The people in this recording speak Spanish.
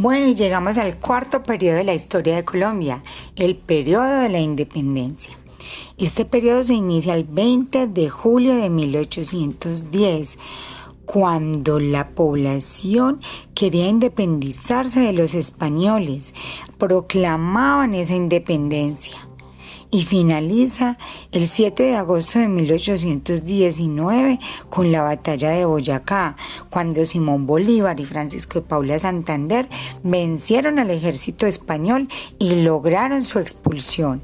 Bueno, y llegamos al cuarto periodo de la historia de Colombia, el periodo de la independencia. Este periodo se inicia el 20 de julio de 1810, cuando la población quería independizarse de los españoles, proclamaban esa independencia y finaliza el 7 de agosto de 1819 con la batalla de Boyacá, cuando Simón Bolívar y Francisco de Paula Santander vencieron al ejército español y lograron su expulsión.